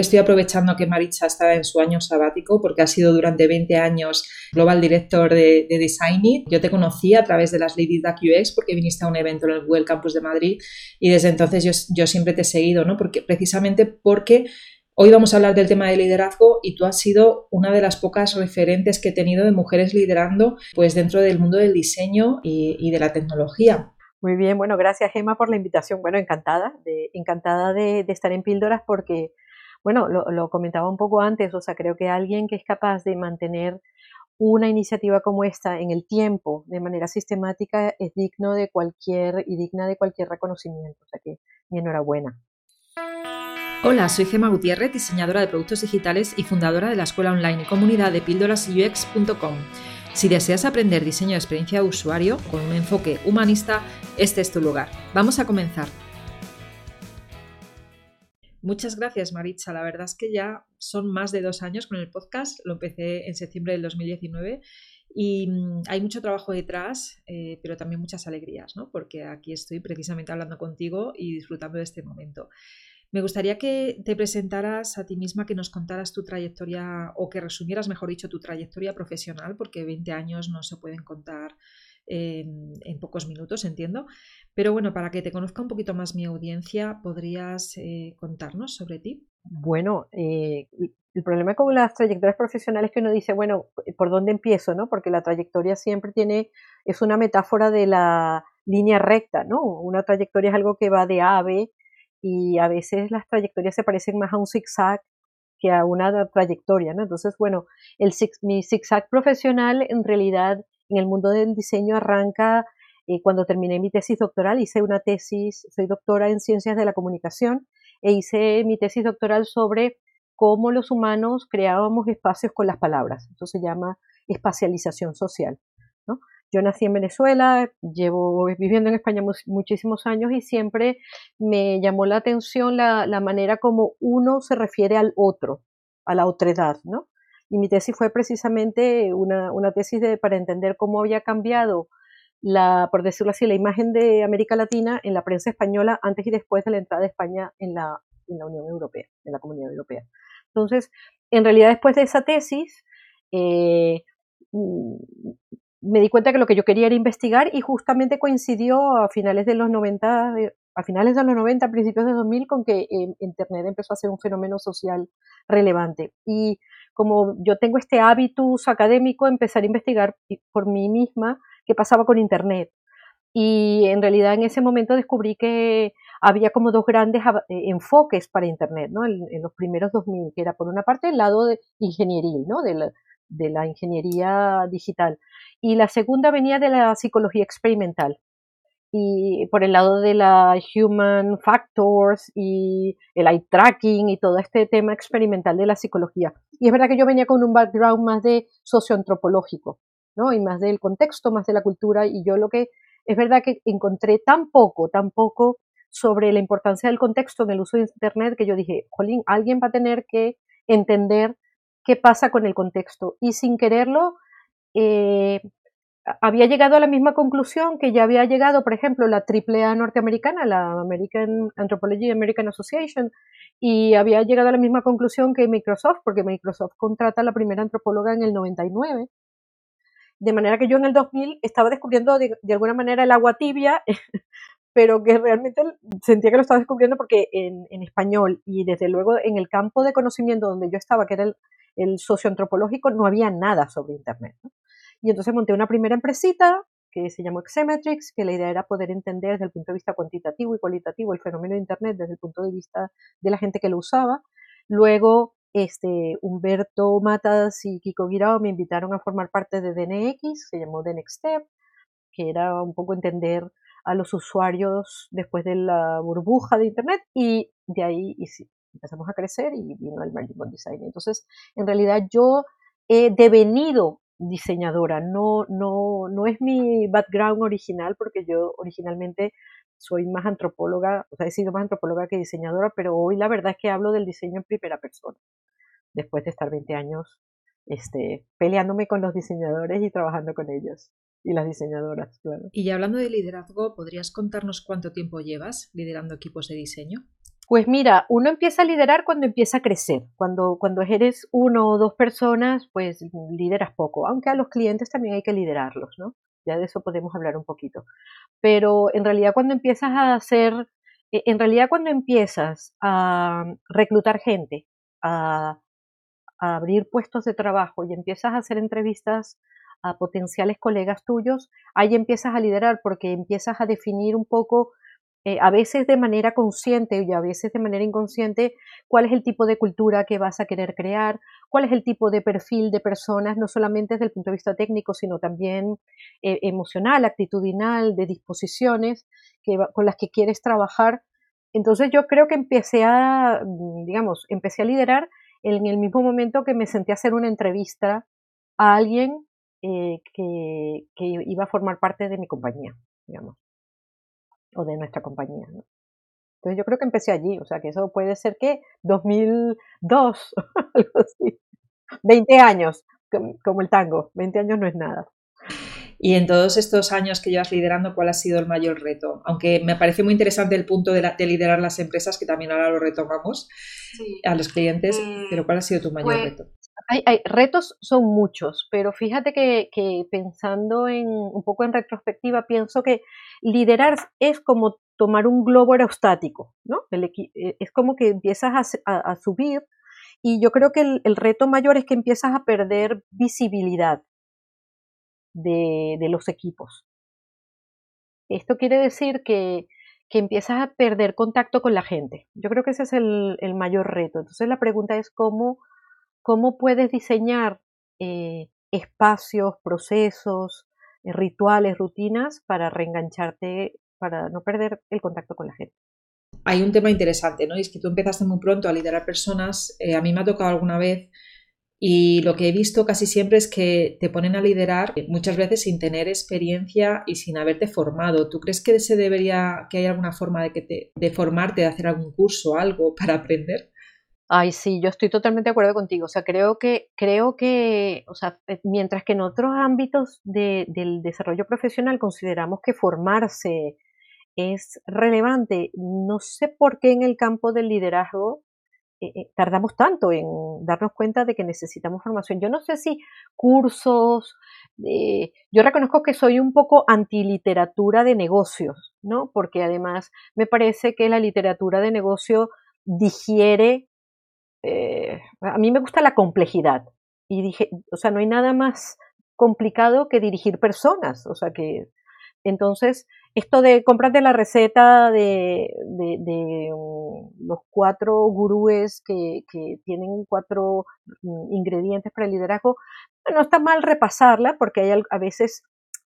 Estoy aprovechando que Maritza está en su año sabático porque ha sido durante 20 años Global Director de, de Design. Yo te conocí a través de las Ladies Duck UX porque viniste a un evento en el Google Campus de Madrid y desde entonces yo, yo siempre te he seguido, ¿no? Porque, precisamente porque Hoy vamos a hablar del tema de liderazgo y tú has sido una de las pocas referentes que he tenido de mujeres liderando pues dentro del mundo del diseño y, de la tecnología. Muy bien, bueno, gracias Gemma por la invitación. Bueno, encantada, de, encantada de, estar en Píldoras porque, bueno, lo, comentaba un poco antes, o sea, creo que alguien que es capaz de mantener una iniciativa como esta en el tiempo, de manera sistemática, es digno de cualquier y digna de cualquier reconocimiento. O sea que mi enhorabuena. Hola, soy Gema Gutiérrez, diseñadora de productos digitales y fundadora de la escuela online y comunidad de píldorasux.com. Si deseas aprender diseño de experiencia de usuario con un enfoque humanista, este es tu lugar. Vamos a comenzar. Muchas gracias, Maritza. La verdad es que ya son más de dos años con el podcast. Lo empecé en septiembre del 2019 y mm, hay mucho trabajo detrás, eh, pero también muchas alegrías, ¿no? Porque aquí estoy precisamente hablando contigo y disfrutando de este momento. Me gustaría que te presentaras a ti misma, que nos contaras tu trayectoria o que resumieras, mejor dicho, tu trayectoria profesional, porque 20 años no se pueden contar en, pocos minutos, entiendo. Pero bueno, para que te conozca un poquito más mi audiencia, ¿podrías eh, contarnos sobre ti? Bueno, eh, el problema con las trayectorias profesionales es que uno dice, bueno, ¿por dónde empiezo? ¿no? Porque la trayectoria siempre tiene, es una metáfora de la línea recta, ¿no? Una trayectoria es algo que va de A a B y a veces las trayectorias se parecen más a un zigzag que a una trayectoria, ¿no? Entonces, bueno, el, mi zigzag profesional en realidad en el mundo del diseño arranca eh, cuando terminé mi tesis doctoral, hice una tesis, soy doctora en ciencias de la comunicación e hice mi tesis doctoral sobre cómo los humanos creábamos espacios con las palabras. Eso se llama espacialización social. Yo nací en Venezuela, llevo viviendo en España muchísimos años y siempre me llamó la atención la, manera como uno se refiere al otro, a la otredad, ¿no? Y mi tesis fue precisamente una, tesis de, para entender cómo había cambiado la, por decirlo así, la imagen de América Latina en la prensa española antes y después de la entrada de España en la, en la Unión Europea, en la Comunidad Europea. Entonces, en realidad después de esa tesis, eh, me di cuenta que lo que yo quería era investigar y justamente coincidió a finales de los 90, a finales de los 90, principios de 2000, con que eh, Internet empezó a ser un fenómeno social relevante. Y como yo tengo este hábitus académico, empezar a investigar por mí misma qué pasaba con Internet. Y en realidad en ese momento descubrí que había como dos grandes eh, enfoques para Internet, ¿no? En, los primeros 2000, que era por una parte el lado de ingenieril, ¿no? de la ingeniería digital. Y la segunda venía de la psicología experimental. Y por el lado de la human factors y el eye tracking y todo este tema experimental de la psicología. Y es verdad que yo venía con un background más de socioantropológico, ¿no? Y más del contexto, más de la cultura. Y yo lo que es verdad que encontré tan poco, tan poco sobre la importancia del contexto en el uso de Internet que yo dije, jolín, alguien va a tener que entender qué pasa con el contexto. Y sin quererlo, eh, había llegado a la misma conclusión que ya había llegado, por ejemplo, la AAA norteamericana, la American Anthropology American Association, y había llegado a la misma conclusión que Microsoft, porque Microsoft contrata a la primera antropóloga en el 99. De manera que yo en el 2000 estaba descubriendo de, alguna manera el agua tibia, pero que realmente sentía que lo estaba descubriendo porque en, en, español y desde luego en el campo de conocimiento donde yo estaba, que era el, el socioantropológico, no había nada sobre Internet. Y entonces monté una primera empresita que se llamó Xemetrix, que la idea era poder entender desde el punto de vista cuantitativo y cualitativo el fenómeno de Internet desde el punto de vista de la gente que lo usaba. Luego, este, Humberto Matas y Kiko Guirao me invitaron a formar parte de DNX, se llamó The Next Step, que era un poco entender a los usuarios después de la burbuja de Internet y de ahí empezamos a crecer y vino el Magic Design. Entonces, en realidad yo he devenido diseñadora, no, no, no es mi background original porque yo originalmente soy más antropóloga, o sea, he sido más antropóloga que diseñadora, pero hoy la verdad es que hablo del diseño en primera persona, después de estar 20 años este, peleándome con los diseñadores y trabajando con ellos y las diseñadoras. Y hablando de liderazgo, ¿podrías contarnos cuánto tiempo llevas liderando equipos de diseño? Pues mira, uno empieza a liderar cuando empieza a crecer. Cuando, cuando eres uno o dos personas, pues lideras poco, aunque a los clientes también hay que liderarlos, ¿no? Ya de eso podemos hablar un poquito. Pero en realidad cuando empiezas a hacer, e, en realidad cuando empiezas a reclutar gente, a, a abrir puestos de trabajo y empiezas a hacer entrevistas a potenciales colegas tuyos, ahí empiezas a liderar porque empiezas a definir un poco eh, a veces de manera consciente y a veces de manera inconsciente, cuál es el tipo de cultura que vas a querer crear, cuál es el tipo de perfil de personas, no solamente desde el punto de vista técnico, sino también eh, emocional, actitudinal, de disposiciones que, con las que quieres trabajar. Entonces yo creo que empecé a, mm, digamos, empecé a liderar en el mismo momento que me senté a hacer una entrevista a alguien eh, que, que iba a formar parte de mi compañía, digamos o de nuestra compañía. ¿no? Entonces yo creo que empecé allí, o sea que eso puede ser que 2002, algo así. 20 años, como el tango, 20 años no es nada. Y en todos estos años que llevas liderando, ¿cuál ha sido el mayor reto? Aunque me parece muy interesante el punto de, liderar las empresas, que también ahora lo retomamos a los clientes, eh, pero ¿cuál ha sido tu mayor pues, reto? Hay, retos son muchos, pero fíjate que, pensando en un poco en retrospectiva, pienso que liderar es como tomar un globo aerostático, ¿no? Eh, es como que empiezas a, subir y yo creo que el, reto mayor es que empiezas a perder visibilidad de, los equipos. Esto quiere decir que, empiezas a perder contacto con la gente. Yo creo que ese es el, el mayor reto. Entonces la pregunta es cómo cómo puedes diseñar eh, espacios, procesos, eh, rituales, rutinas para reengancharte, para no perder el contacto con la gente. Hay un tema interesante, ¿no? Y es que tú empezaste muy pronto a liderar personas. Eh, a mí me ha tocado alguna vez y lo que he visto casi siempre es que te ponen a liderar muchas veces sin tener experiencia y sin haberte formado. ¿Tú crees que se debería, que hay alguna forma de que te, de formarte, de hacer algún curso, algo para aprender? Ay, sí, yo estoy totalmente de acuerdo contigo. O sea, creo que, creo que, o sea, eh, mientras que en otros ámbitos del desarrollo profesional consideramos que formarse es relevante, no sé por qué en el campo del liderazgo eh, eh, tardamos tanto en darnos cuenta de que necesitamos formación. Yo no sé si cursos, yo reconozco que soy un poco antiliteratura de negocios, ¿no? Porque además me parece que la literatura de negocio digiere eh, a mí me gusta la complejidad. Y dije, o sea, no hay nada más complicado que dirigir personas. O sea que, entonces, esto de comprarte la receta de, de, mm, los cuatro gurúes que, que, tienen cuatro mm, ingredientes para el liderazgo, no está mal repasarla porque hay a veces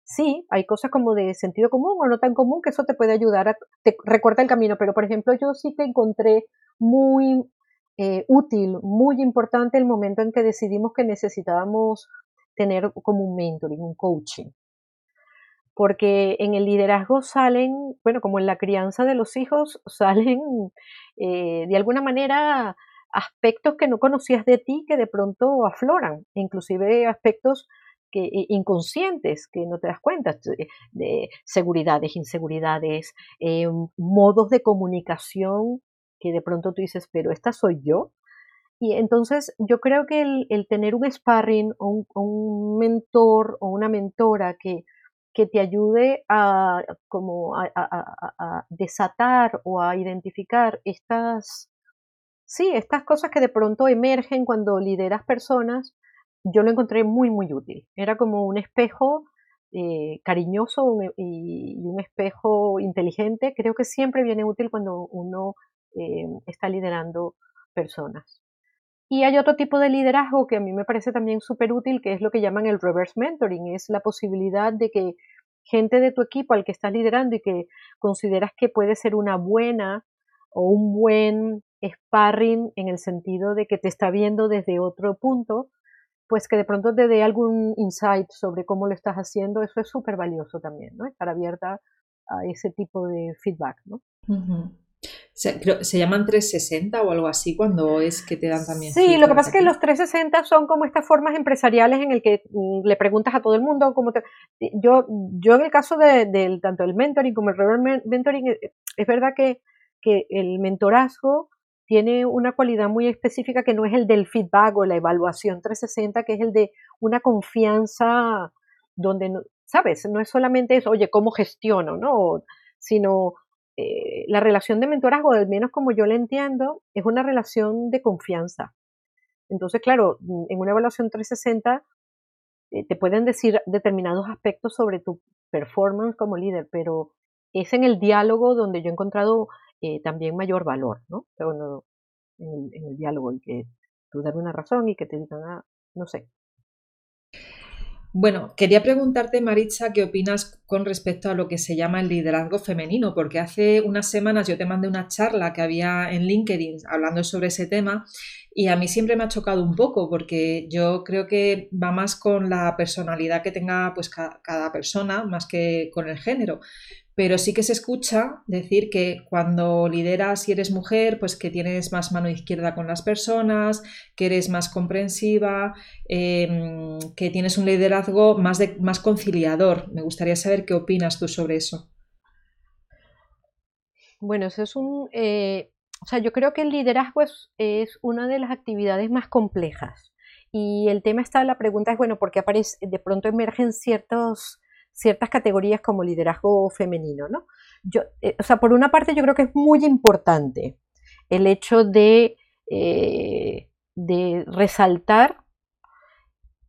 sí, hay cosas como de sentido común o no tan común que eso te puede ayudar a, te recorta el camino, pero por ejemplo yo sí que encontré muy eh, útil, muy importante el momento en que decidimos que necesitábamos tener como un mentoring, un coaching. Porque en el liderazgo salen, bueno, como en la crianza de los hijos, salen eh, de alguna manera aspectos que no conocías de ti que de pronto afloran, inclusive aspectos que, inconscientes que no te das cuenta, de, seguridades, inseguridades, eh, modos de comunicación que de pronto tú dices, pero esta soy yo. Y entonces yo creo que el, tener un sparring o un, mentor o una mentora que, que te ayude a, como a, desatar o a identificar estas, sí, estas cosas que de pronto emergen cuando lideras personas, yo lo encontré muy, muy útil. Era como un espejo eh, cariñoso y, un espejo inteligente. Creo que siempre viene útil cuando uno eh, está liderando personas. Y hay otro tipo de liderazgo que a mí me parece también súper útil, que es lo que llaman el reverse mentoring, es la posibilidad de que gente de tu equipo al que estás liderando y que consideras que puede ser una buena o un buen sparring en el sentido de que te está viendo desde otro punto, pues que de pronto te dé algún insight sobre cómo lo estás haciendo, eso es súper valioso también. Estar abierta a ese tipo de feedback. Se, se, llaman 360 o algo así cuando es que te dan también. Sí, lo que pasa es que los 360 son como estas formas empresariales en el que mm, le preguntas a todo el mundo cómo te, yo yo en el caso de, tanto el mentoring como el reverse mentoring eh, es verdad que que el mentorazgo tiene una cualidad muy específica que no es el del feedback o la evaluación 360, que es el de una confianza donde, ¿sabes? No es solamente eso, oye, ¿cómo gestiono? ¿no? Sino eh, la relación de mentorazgo, al menos como yo la entiendo, es una relación de confianza. Entonces, claro, en una evaluación 360 eh, te pueden decir determinados aspectos sobre tu performance como líder, pero es en el diálogo donde yo he encontrado eh, también mayor valor, ¿no? Pero en, el, diálogo y que tú das una razón y que te digan, ah, no sé. Bueno, quería preguntarte, Maritza, qué opinas con respecto a lo que se llama el liderazgo femenino, porque hace unas semanas yo te mandé una charla que había en LinkedIn hablando sobre ese tema y a mí siempre me ha chocado un poco porque yo creo que va más con la personalidad que tenga pues cada persona más que con el género pero sí que se escucha decir que cuando lideras y eres mujer, pues que tienes más mano izquierda con las personas, que eres más comprensiva, em, que tienes un liderazgo más, más conciliador. Me gustaría saber qué opinas tú sobre eso. Bueno, eso es un... Eh, o sea, yo creo que el liderazgo es, una de las actividades más complejas. Y el tema está, la pregunta es, bueno, ¿por qué aparece, de pronto emergen ciertos ciertas categorías como liderazgo femenino, ¿no? Yo, eh, o sea, por una parte yo creo que es muy importante el hecho de, eh, de resaltar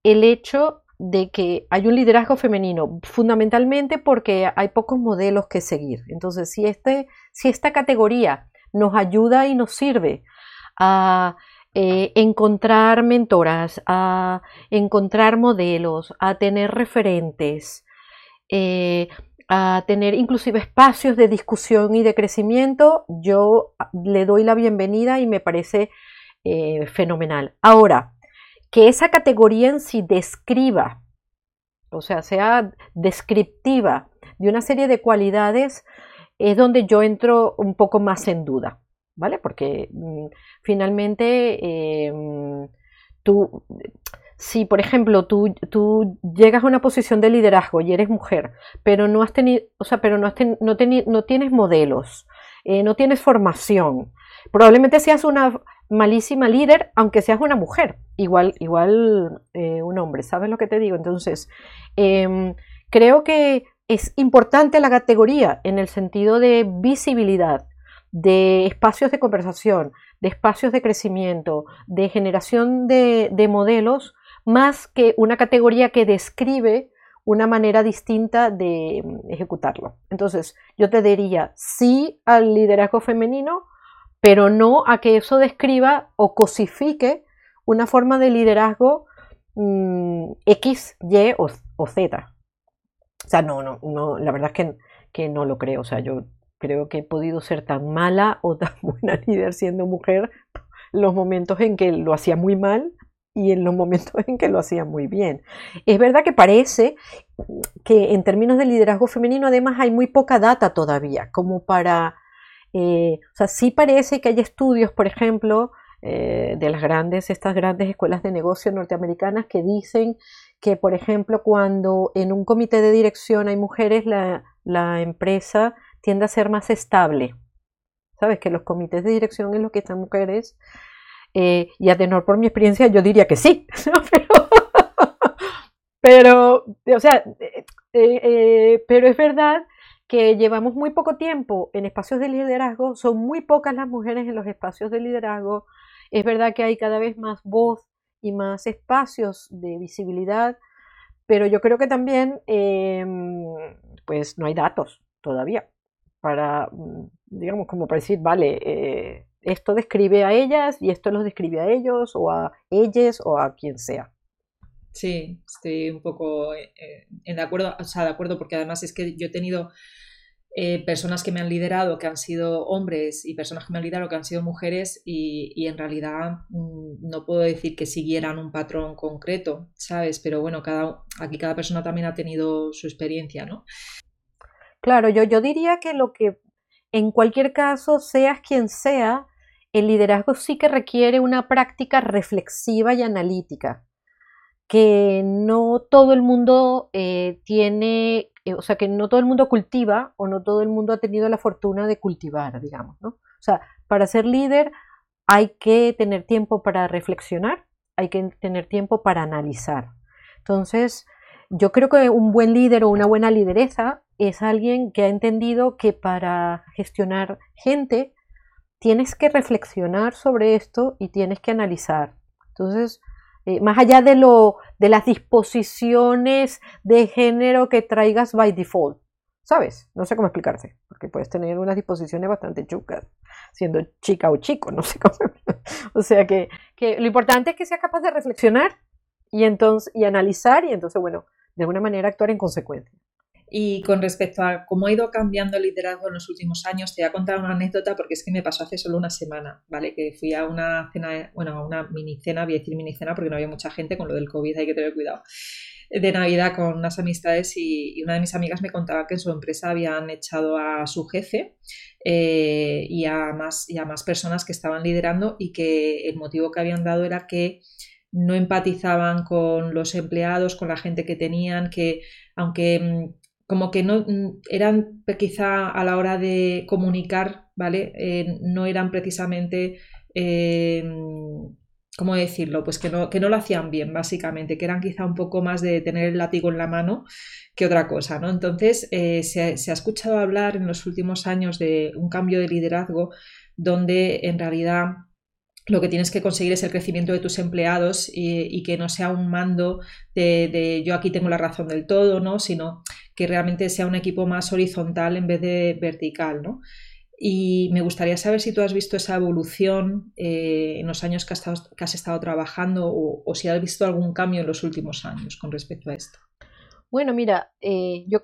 el hecho de que hay un liderazgo femenino, fundamentalmente porque hay pocos modelos que seguir. Entonces, si, este, esta categoría nos ayuda y nos sirve a eh, encontrar mentoras, a encontrar modelos, a tener referentes, eh, a tener inclusive espacios de discusión y de crecimiento, yo le doy la bienvenida y me parece eh, fenomenal. Ahora, que esa categoría en sí describa, o sea, sea descriptiva de una serie de cualidades, es donde yo entro un poco más en duda, ¿vale? Porque mm, finalmente eh, mm, tú si, por ejemplo, tú, tú, llegas a una posición de liderazgo y eres mujer, pero no has tenido, o sea, pero no, has no, no, tienes modelos, eh, no tienes formación, probablemente seas una malísima líder, aunque seas una mujer, igual, igual eh, un hombre, ¿sabes lo que te digo? Entonces, em, creo que es importante la categoría en el sentido de visibilidad, de espacios de conversación, de espacios de crecimiento, de generación de, de modelos más que una categoría que describe una manera distinta de mm, ejecutarlo. Entonces, yo te diría sí al liderazgo femenino, pero no a que eso describa o cosifique una forma de liderazgo mm, X, Y o, Z. O sea, no, no, no, la verdad es que, que no lo creo. O sea, yo creo que he podido ser tan mala o tan buena líder siendo mujer los momentos en que lo hacía muy mal y en los momentos en que lo hacía muy bien. Es verdad que parece que en términos de liderazgo femenino además hay muy poca data todavía, como para, eh, o sea, sí parece que hay estudios, por ejemplo, eh, de las grandes, estas grandes escuelas de negocio norteamericanas que dicen que, por ejemplo, cuando en un comité de dirección hay mujeres, la, la empresa tiende a ser más estable. Sabes que los comités de dirección en los que están mujeres eh, y a tenor por mi experiencia, yo diría que sí, pero, o sea, eh, eh, pero es verdad que llevamos muy poco tiempo en espacios de liderazgo, son muy pocas las mujeres en los espacios de liderazgo, es verdad que hay cada vez más voz y más espacios de visibilidad, pero yo creo que también, em, pues no hay datos todavía para, mm, digamos, como para decir, vale, esto describe a ellas y esto los describe a ellos o a ellas o a quien sea. Sí, estoy un poco eh, en de acuerdo, o sea, de acuerdo, porque además es que yo he tenido eh, personas que me han liderado que han sido hombres y personas que me han liderado que han sido mujeres y, en realidad mm, no puedo decir que siguieran un patrón concreto, ¿sabes? Pero bueno, cada, aquí cada persona también ha tenido su experiencia, ¿no? Claro, yo, yo diría que lo que en cualquier caso, seas quien sea, el liderazgo sí que requiere una práctica reflexiva y analítica, que no todo el mundo eh, tiene, eh, o sea, que no todo el mundo cultiva o no todo el mundo ha tenido la fortuna de cultivar, digamos, ¿no? O sea, para ser líder hay que tener tiempo para reflexionar, hay que tener tiempo para analizar. Entonces, yo creo que un buen líder o una buena lideresa es alguien que ha entendido que para gestionar gente tienes que reflexionar sobre esto y tienes que analizar. Entonces, eh, más allá de, lo, de las disposiciones de género que traigas by default, ¿sabes? No sé cómo explicarte, porque puedes tener unas disposiciones bastante chucas, siendo chica o chico, no sé cómo. o sea que, que, lo importante es que seas capaz de reflexionar y, entonces, y analizar y entonces, bueno, de alguna manera actuar en consecuencia. Y con respecto a cómo ha ido cambiando el liderazgo en los últimos años, te voy a contar una anécdota porque es que me pasó hace solo una semana, ¿vale? Que fui a una cena, bueno, a una mini cena, voy a decir mini cena porque no había mucha gente, con lo del COVID hay que tener cuidado, de Navidad con unas amistades y, una de mis amigas me contaba que en su empresa habían echado a su jefe eh, y, a más, y a más personas que estaban liderando y que el motivo que habían dado era que no empatizaban con los empleados, con la gente que tenían, que aunque mm, como que no mm, eran quizá a la hora de comunicar, ¿vale? Eh, no eran precisamente, eh, ¿cómo decirlo? Pues que no, que no lo hacían bien, básicamente, que eran quizá un poco más de tener el látigo en la mano que otra cosa, ¿no? Entonces, eh, se, ha escuchado hablar en los últimos años de un cambio de liderazgo donde en realidad lo que tienes que conseguir es el crecimiento de tus empleados y, que no sea un mando de, yo aquí tengo la razón del todo, ¿no? sino que realmente sea un equipo más horizontal en vez de vertical. ¿no? Y me gustaría saber si tú has visto esa evolución eh, en los años que has estado, trabajando o, si has visto algún cambio en los últimos años con respecto a esto. Bueno, mira, eh, yo,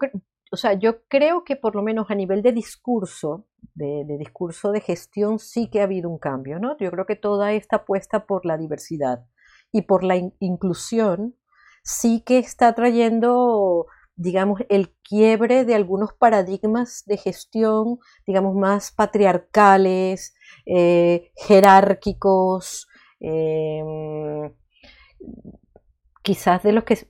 o sea, yo creo que por lo menos a nivel de discurso, de, discurso de gestión, sí que ha habido un cambio, ¿no? Yo creo que toda esta apuesta por la diversidad y por la inclusión sí que está trayendo, digamos, el quiebre de algunos paradigmas de gestión, digamos, más patriarcales, eh, jerárquicos, em, quizás de los que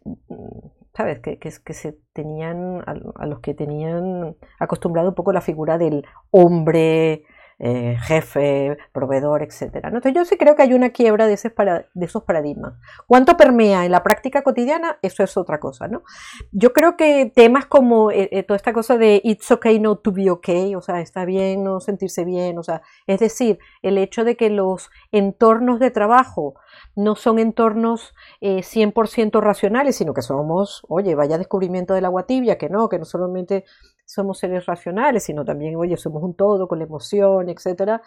¿sabes? Que, que, que se tenían, a, los que tenían acostumbrado un poco la figura del hombre, eh, jefe, proveedor, etc. Entonces yo sí creo que hay una quiebra de, ese esos paradigmas. ¿Cuánto permea en la práctica cotidiana? Eso es otra cosa, ¿no? Yo creo que temas como eh, eh, toda esta cosa de it's okay not to be okay, o sea, está bien no sentirse bien, o sea, es decir, el hecho de que los entornos de trabajo no son entornos 100% eh, racionales, sino que somos, oye, vaya descubrimiento del agua tibia, que no, que no solamente somos seres racionales, sino también, oye, somos un todo con la emoción, etcétera.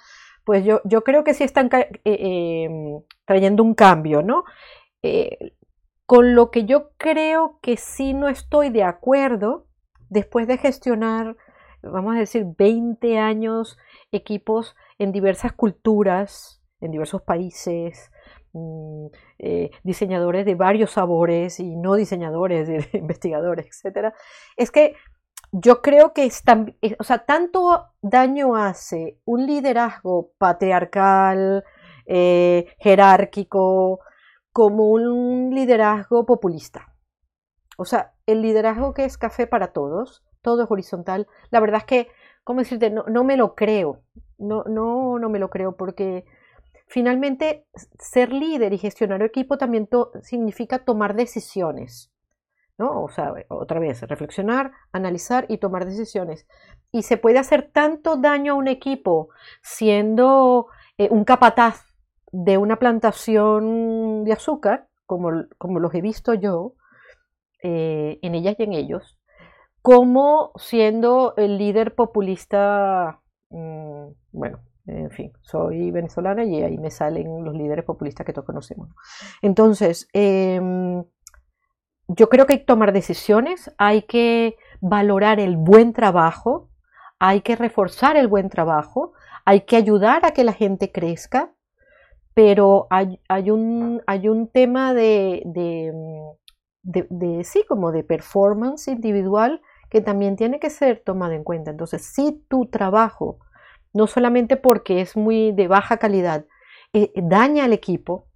Pues yo, yo creo que sí están eh, em, trayendo un cambio, ¿no? Eh, con lo que yo creo que sí no estoy de acuerdo, después de gestionar, vamos a decir, 20 años equipos en diversas culturas, en diversos países, Mm, eh, diseñadores de varios sabores y no diseñadores, investigadores, etcétera, es que yo creo que es eh, o sea, tanto daño hace un liderazgo patriarcal, eh, jerárquico, como un liderazgo populista. O sea, el liderazgo que es café para todos, todo es horizontal, la verdad es que, ¿cómo decirte? No, no me lo creo, no, no, no me lo creo porque Finalmente, ser líder y gestionar equipo también significa tomar decisiones. ¿No? O sea, otra vez, reflexionar, analizar y tomar decisiones. Y se puede hacer tanto daño a un equipo siendo eh, un capataz de una plantación de azúcar, como, como los he visto yo, eh, en ellas y en ellos, como siendo el líder populista, mm, bueno, en fin, soy venezolana y ahí me salen los líderes populistas que todos conocemos. Entonces, em, yo creo que hay que tomar decisiones, hay que valorar el buen trabajo, hay que reforzar el buen trabajo, hay que ayudar a que la gente crezca, pero hay, un, hay un tema de, de, sí, como de performance individual que también tiene que ser tomado en cuenta. Entonces, si tu trabajo no solamente porque es muy de baja calidad, eh, daña al equipo,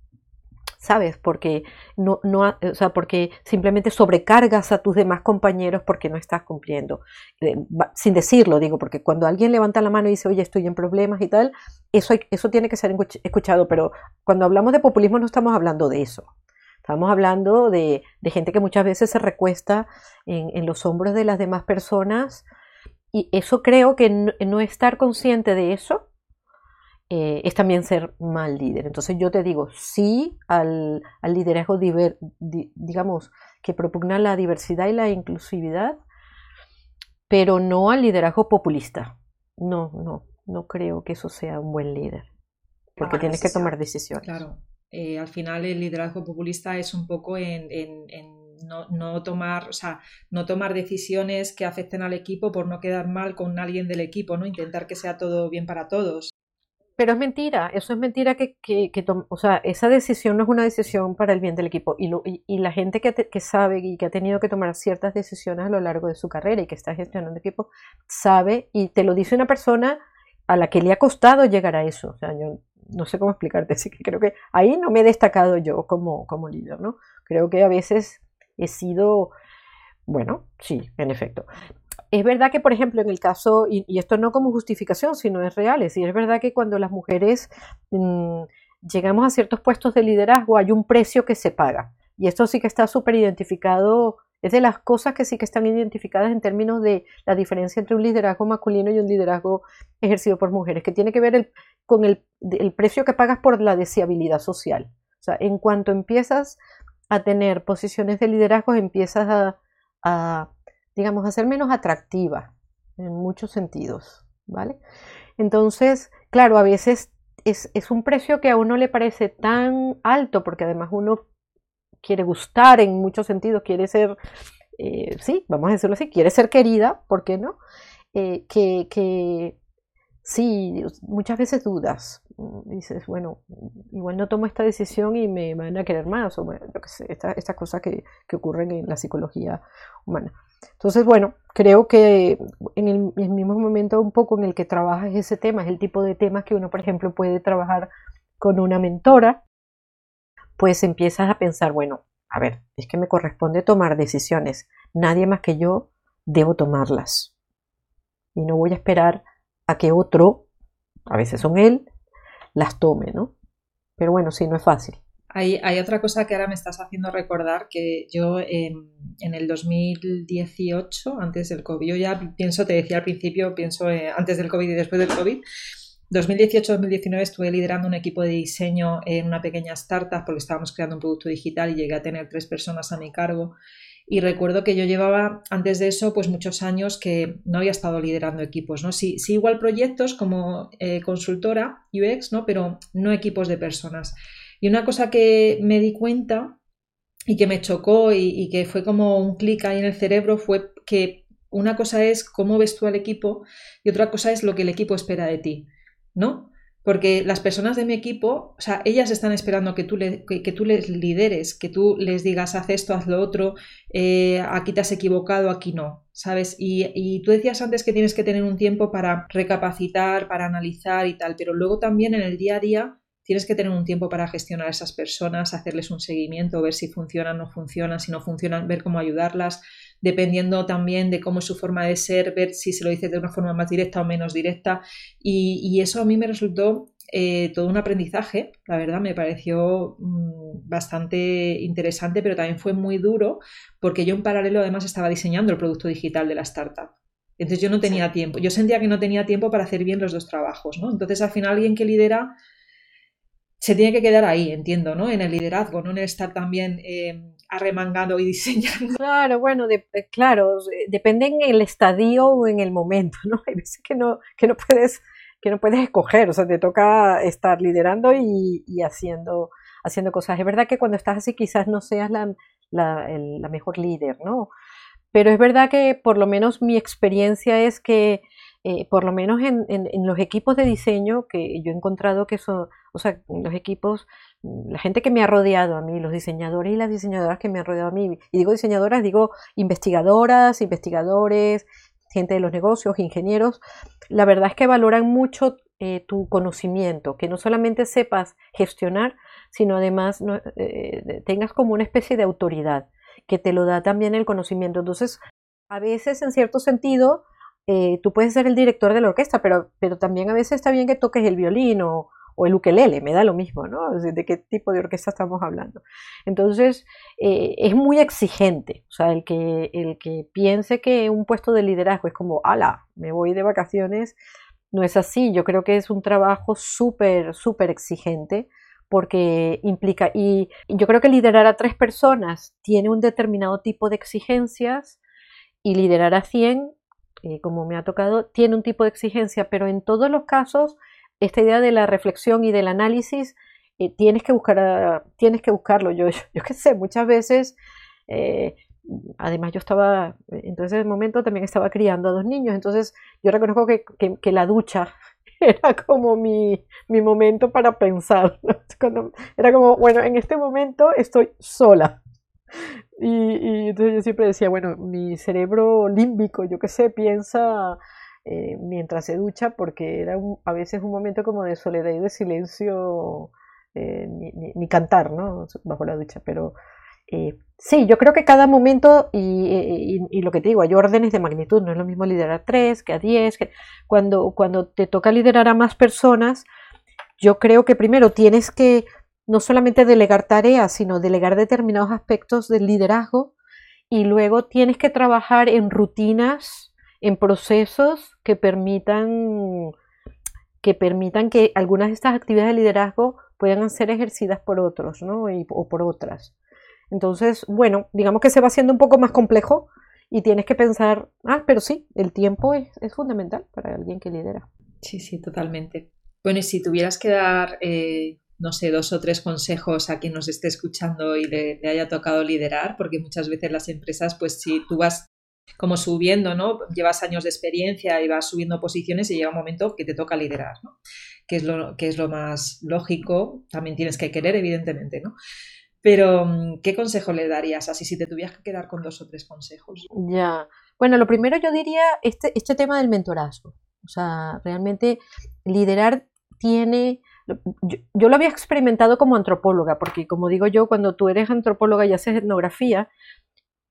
¿sabes? Porque no, no, o sea, porque simplemente sobrecargas a tus demás compañeros porque no estás cumpliendo. Eh, sin decirlo, digo, porque cuando alguien levanta la mano y dice, oye, estoy en problemas y tal, eso, eso tiene que ser escuchado, pero cuando hablamos de populismo no estamos hablando de eso. Estamos hablando de, gente que muchas veces se recuesta en, los hombros de las demás personas y eso creo que no estar consciente de eso eh, es también ser mal líder. Entonces yo te digo, sí al, liderazgo, digamos, que propugna la diversidad y la inclusividad, pero no al liderazgo populista. No, no, no creo que eso sea un buen líder, porque tienes que tomar decisiones. Claro, eh, al final el liderazgo populista es un poco en, no, no, tomar, o sea, no tomar decisiones que afecten al equipo por no quedar mal con alguien del equipo, ¿no? Intentar que sea todo bien para todos. Pero es mentira, eso es mentira que, que, o sea, esa decisión no es una decisión para el bien del equipo. Y, lo, y, la gente que, que, sabe y que ha tenido que tomar ciertas decisiones a lo largo de su carrera y que está gestionando equipo, sabe y te lo dice una persona a la que le ha costado llegar a eso. O sea, yo no sé cómo explicarte, así que creo que ahí no me he destacado yo como, como líder, ¿no? Creo que a veces he sido, bueno, sí, en efecto, es verdad que, por ejemplo, en el caso, y, esto no como justificación, sino es real, es es verdad que cuando las mujeres mm, llegamos a ciertos puestos de liderazgo hay un precio que se paga. Y esto sí que está súper identificado, es de las cosas que sí que están identificadas en términos de la diferencia entre un liderazgo masculino y un liderazgo ejercido por mujeres, que tiene que ver con el, precio que pagas por la deseabilidad social. O sea, en cuanto empiezas a tener posiciones de liderazgo, empiezas a digamos, a ser menos atractiva en muchos sentidos, ¿vale? Entonces, claro, a veces es, un precio que a uno le parece tan alto, porque además uno quiere gustar en muchos sentidos, quiere ser, eh, sí, vamos a decirlo así, quiere ser querida, ¿por qué no? Eh, que, que sí, muchas veces dudas. Dices, bueno, igual no tomo esta decisión y me van a querer más, o bueno, lo que sé, estas cosas que, que ocurren en la psicología humana. Entonces, bueno, creo que en el, mismo momento un poco en el que trabajas ese tema, es el tipo de temas que uno, por ejemplo, puede trabajar con una mentora, pues empiezas a pensar, bueno, a ver, es que me corresponde tomar decisiones, nadie más que yo debo tomarlas. Y no voy a esperar a que otro, a veces son él, las tome, ¿no? Pero bueno, sí, no es fácil. Hay, otra cosa que ahora me estás haciendo recordar que yo en, el 2018, antes del COVID, yo ya pienso, te decía al principio, pienso eh, antes del COVID y después del COVID, 2018-2019 estuve liderando un equipo de diseño en una pequeña startup porque estábamos creando un producto digital y llegué a tener tres personas a mi cargo. Y recuerdo que yo llevaba antes de eso pues muchos años que no había estado liderando equipos, ¿no? Sí, sí igual proyectos como eh, consultora UX, ¿no? Pero no equipos de personas. Y una cosa que me di cuenta y que me chocó y, que fue como un clic ahí en el cerebro fue que una cosa es cómo ves tú al equipo y otra cosa es lo que el equipo espera de ti, ¿no? Porque las personas de mi equipo, o sea, ellas están esperando que tú, que, tú les lideres, que tú les digas, haz esto, haz lo otro, eh, aquí te has equivocado, aquí no, ¿sabes? Y, y, tú decías antes que tienes que tener un tiempo para recapacitar, para analizar y tal, pero luego también en el día a día tienes que tener un tiempo para gestionar a esas personas, hacerles un seguimiento, ver si funcionan no funcionan, si no funcionan, ver cómo ayudarlas, dependiendo también de cómo es su forma de ser, ver si se lo dices de una forma más directa o menos directa. Y, eso a mí me resultó eh, todo un aprendizaje, la verdad, me pareció mm, bastante interesante, pero también fue muy duro porque yo en paralelo además estaba diseñando el producto digital de la startup. Entonces yo no tenía tiempo, yo sentía que no tenía tiempo para hacer bien los dos trabajos, ¿no? Entonces al final alguien que lidera se tiene que quedar ahí, entiendo, ¿no? En el liderazgo, no en estar también eh, arremangando y diseñando. Claro, bueno, eh, claro, depende en el estadio o en el momento, ¿no? Hay veces que no, que no puedes que no puedes escoger, o sea, te toca estar liderando y, haciendo, haciendo cosas. Es verdad que cuando estás así quizás no seas la, la mejor líder, ¿no? Pero es verdad que por lo menos mi experiencia es que eh, por lo menos en, los equipos de diseño que yo he encontrado que son, o sea, los equipos, la gente que me ha rodeado a mí, los diseñadores y las diseñadoras que me han rodeado a mí, y digo diseñadoras, digo investigadoras, investigadores, gente de los negocios, ingenieros, la verdad es que valoran mucho eh, tu conocimiento, que no solamente sepas gestionar, sino además eh, tengas como una especie de autoridad, que te lo da también el conocimiento. Entonces, a veces, en cierto sentido, eh, tú puedes ser el director de la orquesta, pero, pero también a veces está bien que toques el violín o, el ukelele, me da lo mismo, ¿no? De qué tipo de orquesta estamos hablando. Entonces, eh, es muy exigente, o sea, el que, el que piense que un puesto de liderazgo es como, ala, me voy de vacaciones, no es así, yo creo que es un trabajo súper, súper exigente porque implica, y yo creo que liderar a tres personas tiene un determinado tipo de exigencias y liderar a 100, eh, como me ha tocado, tiene un tipo de exigencia, pero en todos los casos, esta idea de la reflexión y del análisis, eh, tienes, que buscar tienes que buscarlo. Yo, yo, qué sé, muchas veces, eh, además yo estaba, en ese momento también estaba criando a dos niños, entonces yo reconozco que, que, la ducha era como mi, mi momento para pensar. era como, bueno, en este momento estoy sola. Y, entonces yo siempre decía, bueno, mi cerebro límbico, yo qué sé, piensa eh, mientras se ducha, porque era a veces un momento como de soledad y de silencio, eh, ni, cantar, ¿no? Bajo la ducha, pero eh, sí, yo creo que cada momento, y, lo que te digo, hay órdenes de magnitud, no es lo mismo liderar a tres que a diez, que cuando, cuando te toca liderar a más personas, yo creo que primero tienes que no solamente delegar tareas, sino delegar determinados aspectos del liderazgo y luego tienes que trabajar en rutinas, en procesos que permitan que permitan que algunas de estas actividades de liderazgo puedan ser ejercidas por otros ¿no? o por otras. Entonces, bueno, digamos que se va haciendo un poco más complejo y tienes que pensar, ah, pero sí, el tiempo es, fundamental para alguien que lidera. Sí, sí, totalmente. Bueno, y si tuvieras que dar eh, no sé, dos o tres consejos a quien nos esté escuchando y le, haya tocado liderar, porque muchas veces las empresas, pues si tú vas como subiendo, ¿no? Llevas años de experiencia y vas subiendo posiciones y llega un momento que te toca liderar, ¿no? Que es lo, que es lo más lógico, también tienes que querer, evidentemente, ¿no? Pero, mm, ¿qué consejo le darías así si te tuvieras que quedar con dos o tres consejos? Ya, bueno, lo primero yo diría este, este tema del mentorazgo. O sea, realmente liderar tiene yo, lo había experimentado como antropóloga, porque como digo yo, cuando tú eres antropóloga y haces etnografía,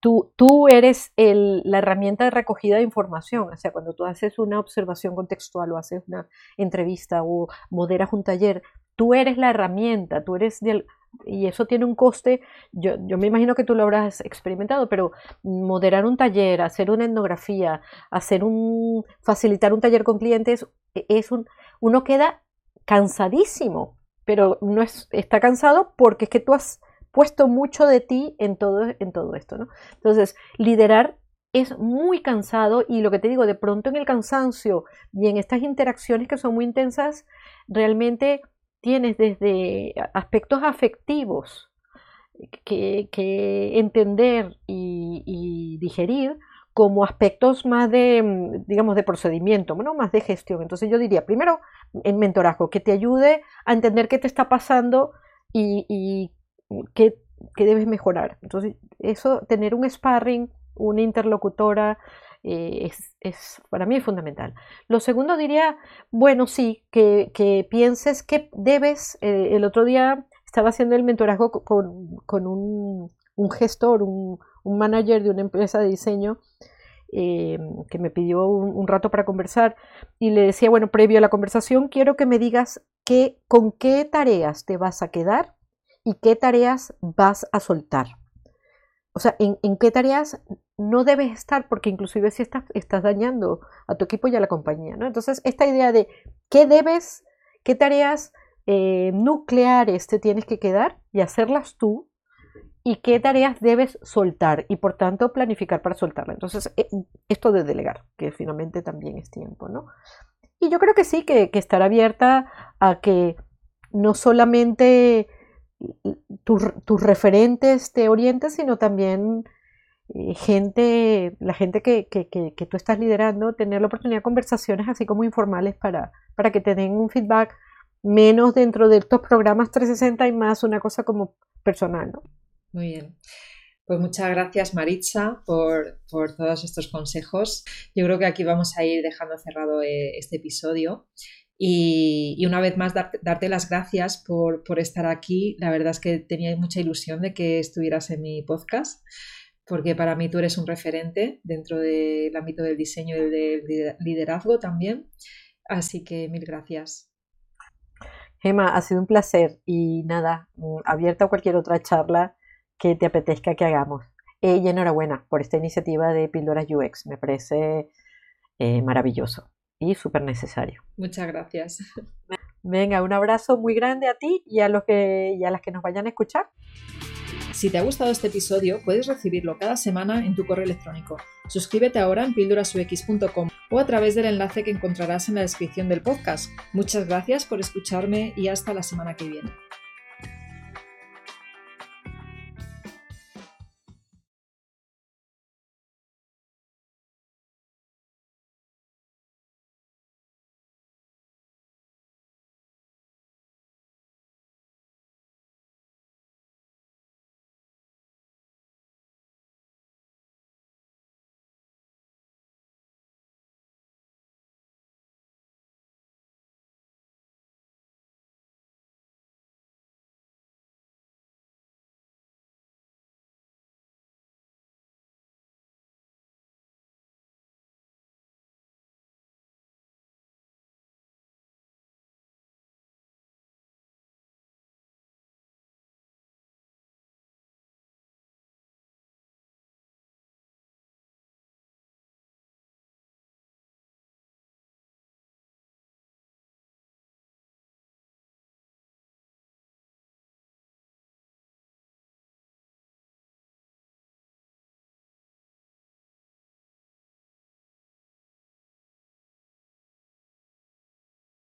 tú, tú eres la herramienta de recogida de información. O sea, cuando tú haces una observación contextual o haces una entrevista o moderas un taller, tú eres la herramienta, tú eres del, y eso tiene un coste, yo, yo, me imagino que tú lo habrás experimentado, pero moderar un taller, hacer una etnografía, hacer un, facilitar un taller con clientes, e, es un, uno queda cansadísimo, pero no es, está cansado porque es que tú has puesto mucho de ti en todo, en todo esto, ¿no? Entonces, liderar es muy cansado y lo que te digo, de pronto en el cansancio y en estas interacciones que son muy intensas, realmente tienes desde aspectos afectivos que, entender y digerir, como aspectos más de, digamos, de procedimiento, ¿no? más de gestión. Entonces yo diría, primero, en mentorazgo, que te ayude a entender qué te está pasando y, qué, debes mejorar. Entonces, eso, tener un sparring, una interlocutora, eh, es, para mí es fundamental. Lo segundo diría, bueno, sí, que, pienses que debes, eh, el otro día estaba haciendo el mentorazgo con, un, un gestor, un, un manager de una empresa de diseño eh, que me pidió un, rato para conversar y le decía, bueno, previo a la conversación, quiero que me digas qué, con qué tareas te vas a quedar y qué tareas vas a soltar. O sea, en, qué tareas no debes estar, porque inclusive si estás, estás dañando a tu equipo y a la compañía, ¿no? Entonces, esta idea de qué debes, qué tareas eh, nucleares te tienes que quedar y hacerlas tú y qué tareas debes soltar y por tanto planificar para soltarla. Entonces, eh, esto de delegar, que finalmente también es tiempo, ¿no? Y yo creo que sí, que, estar abierta a que no solamente tus referentes te orienten, sino también eh, gente, la gente que, que, tú estás liderando, tener la oportunidad de conversaciones así como informales para, para que te den un feedback menos dentro de estos programas 360 y más una cosa como personal, ¿no? Muy bien. Pues muchas gracias Maritza por, todos estos consejos. Yo creo que aquí vamos a ir dejando cerrado eh, este episodio. Y, una vez más, darte, las gracias por, estar aquí. La verdad es que tenía mucha ilusión de que estuvieras en mi podcast, porque para mí tú eres un referente dentro del ámbito del diseño y del liderazgo también. Así que mil gracias. Gema, ha sido un placer y nada, abierta a cualquier otra charla que te apetezca que hagamos. Y enhorabuena por esta iniciativa de Píldoras UX, me parece eh, maravilloso y súper necesario. Muchas gracias. Venga, un abrazo muy grande a ti y a, los que, y a las que nos vayan a escuchar. Si te ha gustado este episodio, puedes recibirlo cada semana en tu correo electrónico. Suscríbete ahora en píldorasux.com o a través del enlace que encontrarás en la descripción del podcast. Muchas gracias por escucharme y hasta la semana que viene.